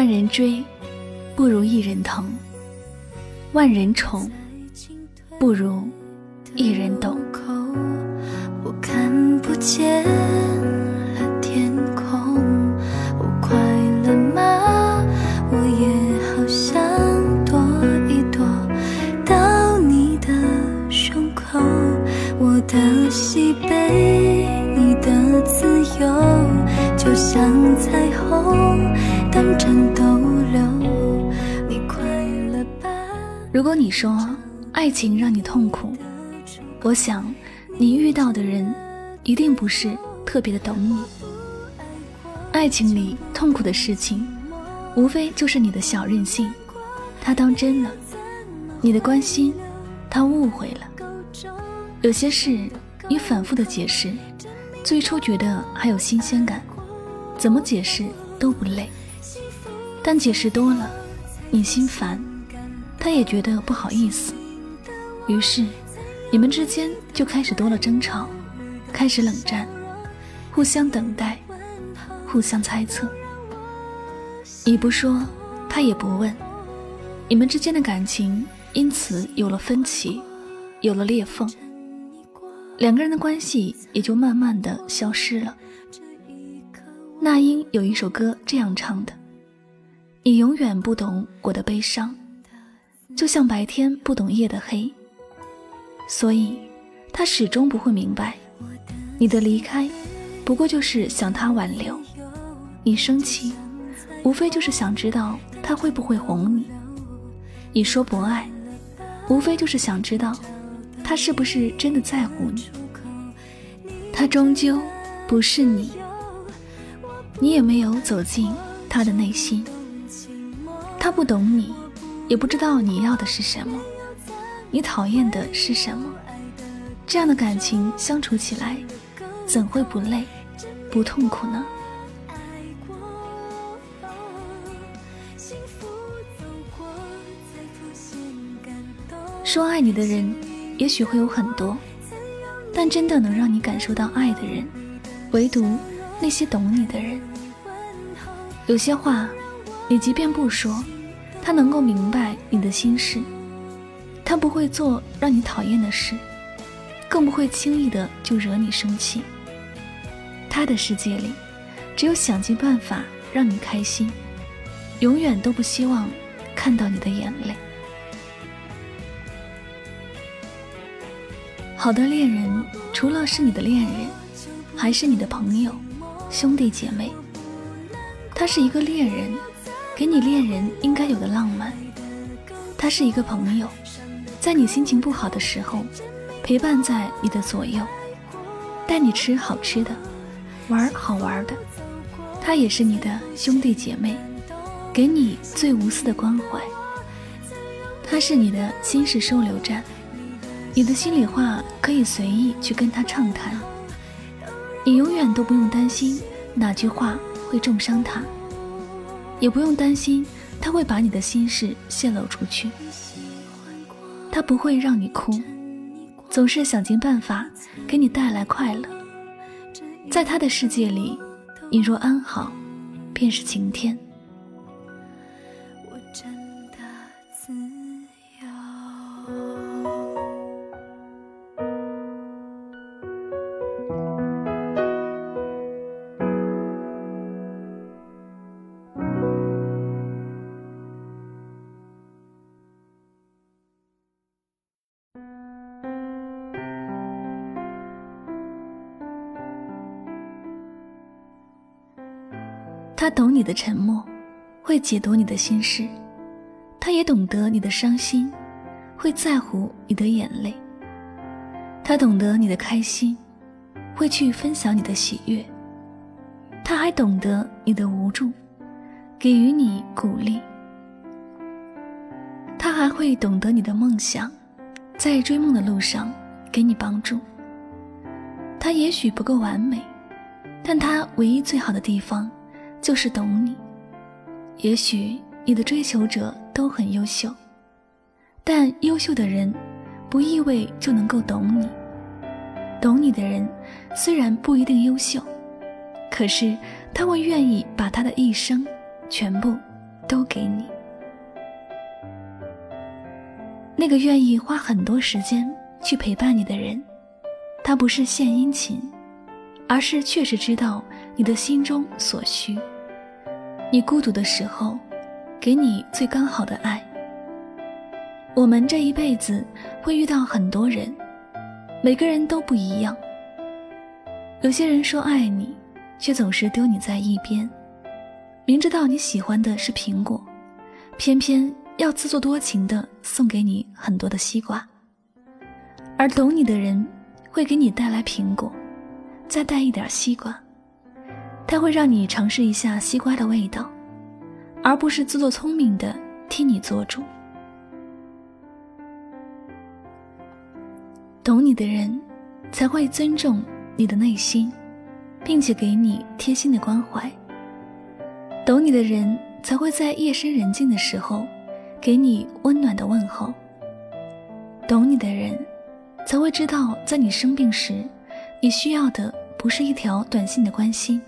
万人追，不如一人疼；万人宠，不如一人懂。我看不见了天空，我快乐吗？我也好想躲一躲到你的胸口，我的喜悲，你的自由，就像彩虹。单纯逗留。你快乐吧如果你说爱情让你痛苦，我想你遇到的人一定不是特别的懂你。爱情里痛苦的事情，无非就是你的小任性，他当真了；你的关心，他误会了。有些事你反复的解释，最初觉得还有新鲜感，怎么解释都不累。但解释多了，你心烦，他也觉得不好意思，于是你们之间就开始多了争吵，开始冷战，互相等待，互相猜测。你不说，他也不问，你们之间的感情因此有了分歧，有了裂缝，两个人的关系也就慢慢的消失了。那英有一首歌这样唱的。你永远不懂我的悲伤，就像白天不懂夜的黑，所以他始终不会明白，你的离开不过就是想他挽留，你生气无非就是想知道他会不会哄你，你说不爱，无非就是想知道他是不是真的在乎你，他终究不是你，你也没有走进他的内心。他不懂你，也不知道你要的是什么，你讨厌的是什么。这样的感情相处起来，怎会不累、不痛苦呢？说爱你的人，也许会有很多，但真的能让你感受到爱的人，唯独那些懂你的人。有些话。你即便不说，他能够明白你的心事，他不会做让你讨厌的事，更不会轻易的就惹你生气。他的世界里，只有想尽办法让你开心，永远都不希望看到你的眼泪。好的恋人，除了是你的恋人，还是你的朋友、兄弟姐妹。他是一个恋人。给你恋人应该有的浪漫，他是一个朋友，在你心情不好的时候，陪伴在你的左右，带你吃好吃的，玩好玩的。他也是你的兄弟姐妹，给你最无私的关怀。他是你的心事收留站，你的心里话可以随意去跟他畅谈，你永远都不用担心哪句话会重伤他。也不用担心他会把你的心事泄露出去，他不会让你哭，总是想尽办法给你带来快乐。在他的世界里，你若安好，便是晴天。他懂你的沉默，会解读你的心事；他也懂得你的伤心，会在乎你的眼泪；他懂得你的开心，会去分享你的喜悦；他还懂得你的无助，给予你鼓励；他还会懂得你的梦想，在追梦的路上给你帮助。他也许不够完美，但他唯一最好的地方。就是懂你，也许你的追求者都很优秀，但优秀的人不意味就能够懂你。懂你的人虽然不一定优秀，可是他会愿意把他的一生全部都给你。那个愿意花很多时间去陪伴你的人，他不是献殷勤，而是确实知道你的心中所需。你孤独的时候，给你最刚好的爱。我们这一辈子会遇到很多人，每个人都不一样。有些人说爱你，却总是丢你在一边。明知道你喜欢的是苹果，偏偏要自作多情的送给你很多的西瓜。而懂你的人会给你带来苹果，再带一点西瓜。他会让你尝试一下西瓜的味道，而不是自作聪明的替你做主。懂你的人才会尊重你的内心，并且给你贴心的关怀。懂你的人才会在夜深人静的时候，给你温暖的问候。懂你的人，才会知道在你生病时，你需要的不是一条短信的关心，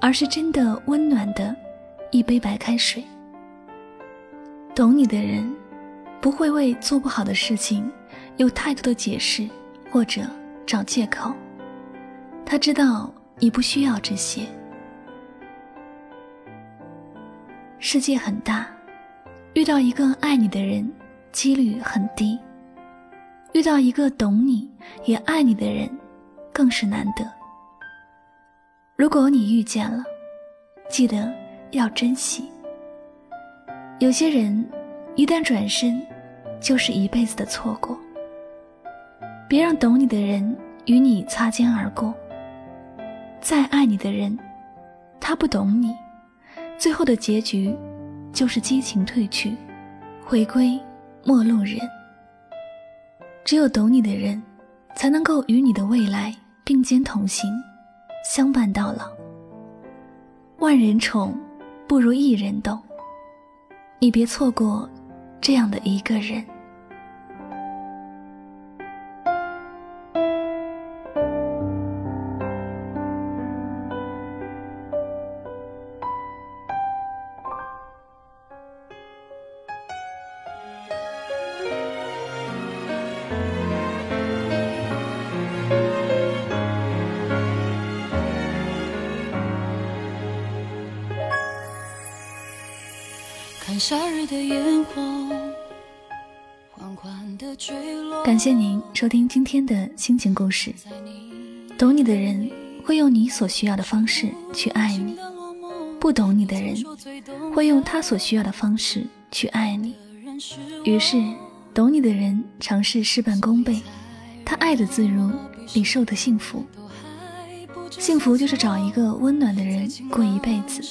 而是真的温暖的一杯白开水。懂你的人，不会为做不好的事情有太多的解释或者找借口。他知道你不需要这些。世界很大，遇到一个爱你的人几率很低；遇到一个懂你也爱你的人，更是难得。如果你遇见了，记得要珍惜。有些人一旦转身，就是一辈子的错过。别让懂你的人与你擦肩而过。再爱你的人，他不懂你。最后的结局，就是激情褪去，回归陌路人。只有懂你的人，才能够与你的未来并肩同行，相伴到老。万人宠，不如一人懂。你别错过这样的一个人。夏日的烟火感谢您收听今天的心情故事。懂你的人会用你所需要的方式去爱你，不懂你的人会用他所需要的方式去爱你。于是，懂你的人尝试事半功倍，他爱的自如，你受的幸福。幸福就是找一个温暖的人过一辈子，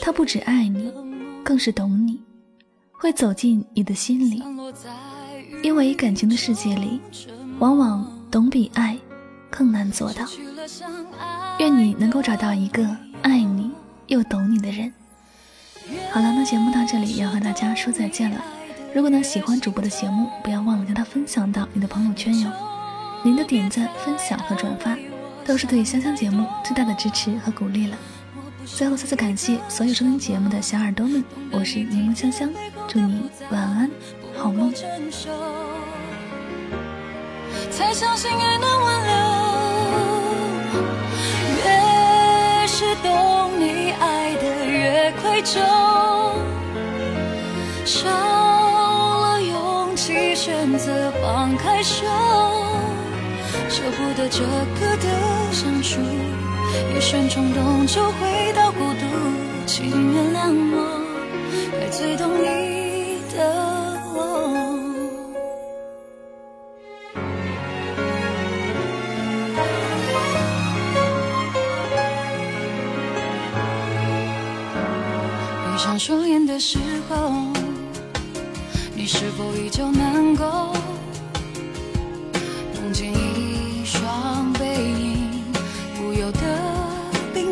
他不只爱你，更是懂你。会走进你的心里，因为感情的世界里，往往懂比爱更难做到。愿你能够找到一个爱你又懂你的人。好了，那节目到这里要和大家说再见了。如果呢喜欢主播的节目，不要忘了将它分享到你的朋友圈哟。您的点赞、分享和转发，都是对香香节目最大的支持和鼓励了。最后，再次感谢所有收听节目的小耳朵们，我是柠檬香香，祝你晚安，好梦。才相信爱能挽留，越是懂你爱的越愧疚，少了勇气选择放开手，舍不得这个的相处。一瞬冲动就回到孤独，请原谅我，该最懂你的我。闭上双眼的时候，你是否依旧能够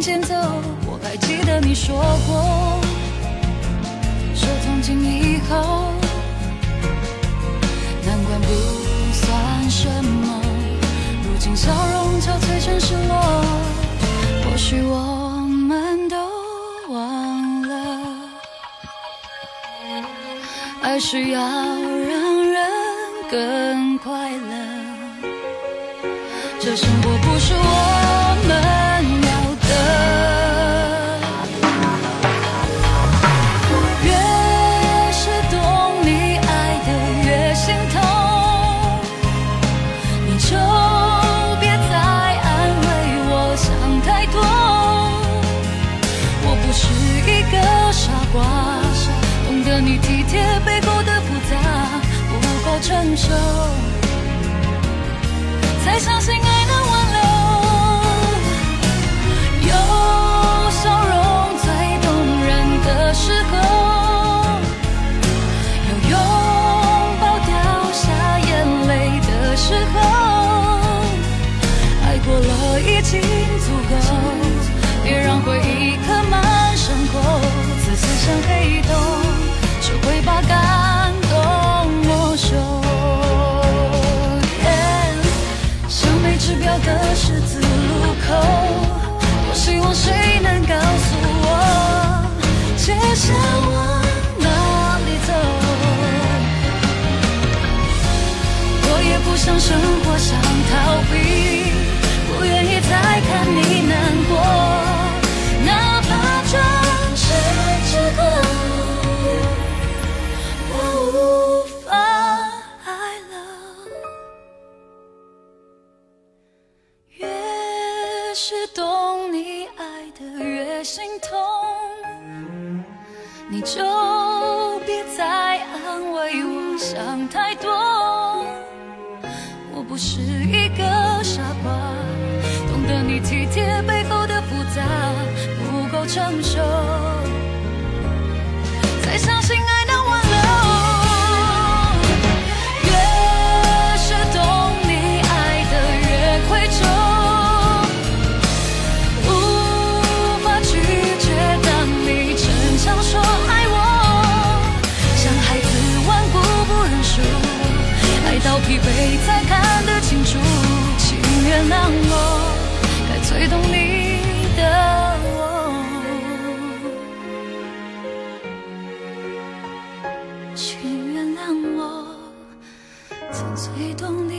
前走，我还记得你说过，说从今以后，难关不算什么。如今笑容憔悴成失落，或许我们都忘了，爱需要让人更快乐，这生活不是我够指标的十字路口，我希望谁能告诉我，接下往哪里走。我也不想生活想逃避，不愿意再看你难过，就别再安慰我想太多。我不是一个傻瓜，懂得你体贴背后的复杂，不够成熟，再相信疲惫才看得清楚，请原谅我，该最懂你的我，请原谅我，才最懂你。